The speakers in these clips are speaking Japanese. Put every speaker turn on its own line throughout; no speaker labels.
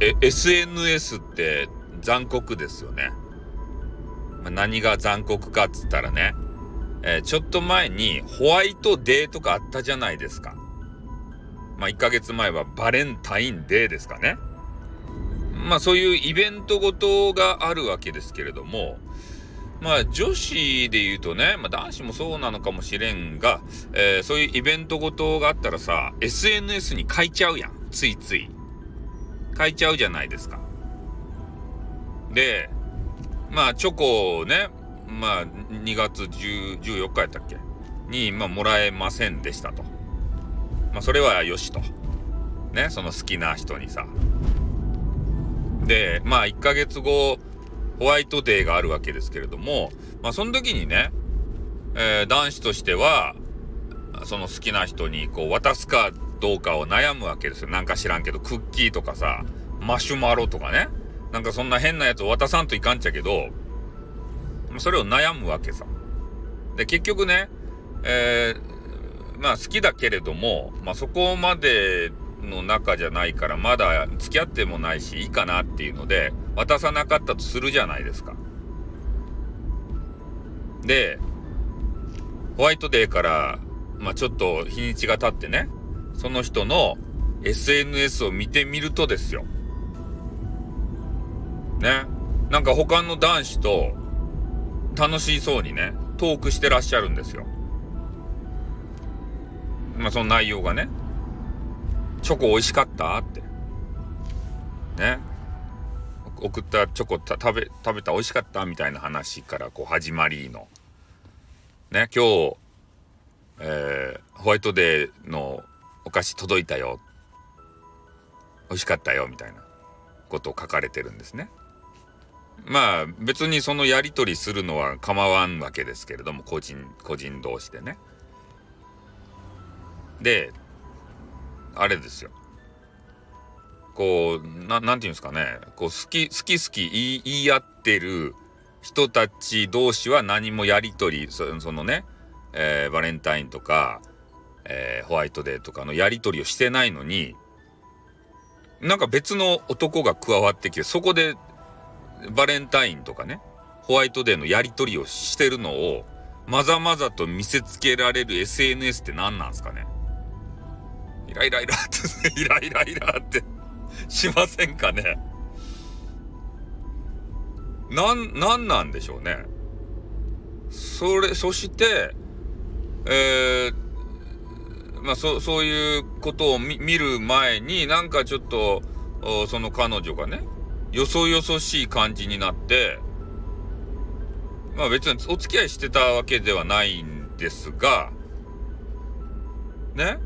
え SNS って残酷ですよね。まあ、何が残酷かっつったらね、えー、ちょっと前にホワイトデーとかあったじゃないですか。まあ、1ヶ月前はバレンタインデーですかね。まあ、そういうイベントごとがあるわけですけれども、まあ、女子で言うとね、まあ、男子もそうなのかもしれんが、えー、そういうイベントごとがあったらさ、SNS に書いちゃうやん。ついつい。書いちゃうじゃないですか。で、まあ、チョコをね、まあ、2月10 14日やったっけ？に、まあ、もらえませんでしたと。まあ、それはよしと。ね、その好きな人にさ。で、まあ、1ヶ月後、ホワイトデーがあるわけですけれども、まあ、その時にね、えー、男子としては、その好きな人にこう渡すかどうかを悩むわけですよ。なんか知らんけど、クッキーとかさ、マシュマロとかね。なんかそんな変なやつを渡さんといかんちゃけど、それを悩むわけさ。で、結局ね、えー、まあ好きだけれども、まあそこまでの中じゃないから、まだ付き合ってもないし、いいかなっていうので、渡さなかったとするじゃないですか。で、ホワイトデーから、まあちょっと日にちが経ってね、その人の SNS を見てみるとですよ。ね。なんか他の男子と楽しそうにね、トークしてらっしゃるんですよ。まあその内容がね、チョコ美味しかったって。ね。送ったチョコ食べ、食べた美味しかったみたいな話からこう始まりの。ね、今日、えー、ホワイトデーのお菓子届いたよ。美味しかったよ、みたいなことを書かれてるんですね。まあ別にそのやり取りするのは構わんわけですけれども、個人、個人同士でね。で、あれですよ。こう、ななんていうんですかね。こう、好き、好き好き言い言い合ってる人たち同士は何もやり取り、そのね、えー、バレンタインとか、えー、ホワイトデーとかのやり取りをしてないのに、なんか別の男が加わってきて、そこでバレンタインとかね、ホワイトデーのやり取りをしてるのを、まざまざと見せつけられる SNS って何なんすかね？イライライラって、イライライラってしませんかね？なん、なんなんでしょうね。それ、そして、えー、まあ、そ、そういうことを見る前に、なんかちょっと、その彼女がね、よそよそしい感じになって、まあ別にお付き合いしてたわけではないんですが、ね？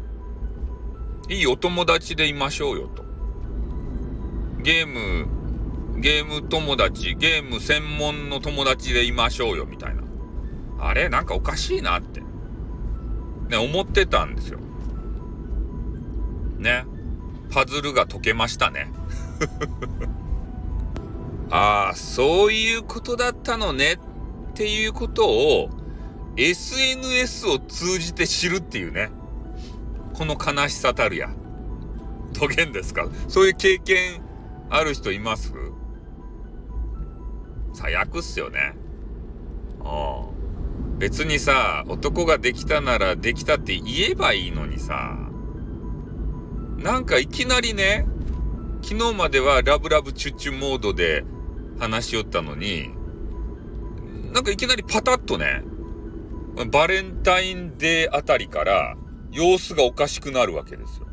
いいお友達でいましょうよと。ゲーム、ゲーム友達、ゲーム専門の友達でいましょうよみたいな。あれ？なんかおかしいなって。ね、思ってたんですよ。ね。パズルが解けましたね。ああ、そういうことだったのねっていうことを SNS を通じて知るっていうね。この悲しさたるや。とげんですか？そういう経験ある人います？最悪っすよね。ああ。別にさ、男ができたならできたって言えばいいのにさ、なんかいきなりね、昨日まではラブラブチュッチュモードで話しよったのに、なんかいきなりパタッとね、バレンタインデーあたりから様子がおかしくなるわけですよ。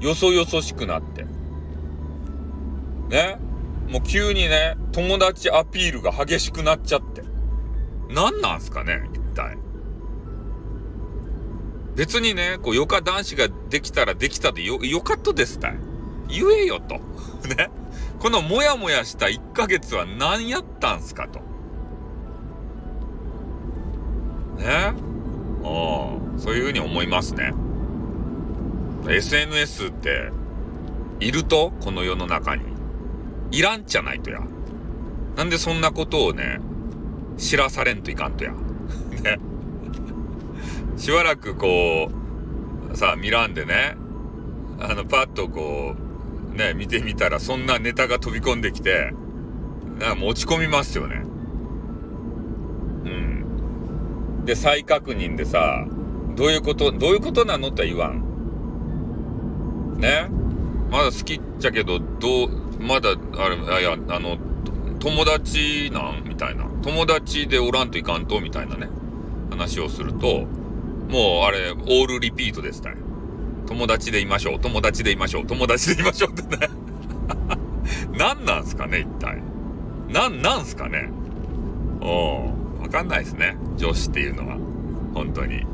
よそよそしくなって。ね？もう急にね、友達アピールが激しくなっちゃって。何なんすかね一体。別にね、こう、よか男子ができたらできたでよ、よかったですたい。言えよと。ね。このモヤモヤした1ヶ月は何やったんすかと。ねああ、そういうふうに思いますね。SNS って、いると？この世の中に。いらんじゃないとや。なんでそんなことをね、知らされんといかんとや。ね。しばらくこう、さ、ミランでね、あの、パッとこう、ね、見てみたらそんなネタが飛び込んできて、なんか持ち込みますよね。うん。で、再確認でさ、どういうこと、どういうことなのって言わん。ねまだ好きっちゃけど、どう、まだ、あれ、いや、あの、友達なんみたいな。友達でおらんといかんとみたいなね。話をすると、もうあれ、オールリピートですね。友達でいましょう、友達でいましょう、友達でいましょうってね。何なんすかね、一体。なん、なんすかね。おわかんないですね。女子っていうのは。本当に。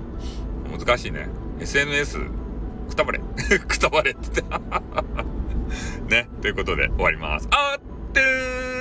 難しいね。SNS、くたばれ。くたばれって言って。ね。ということで終わります。あってー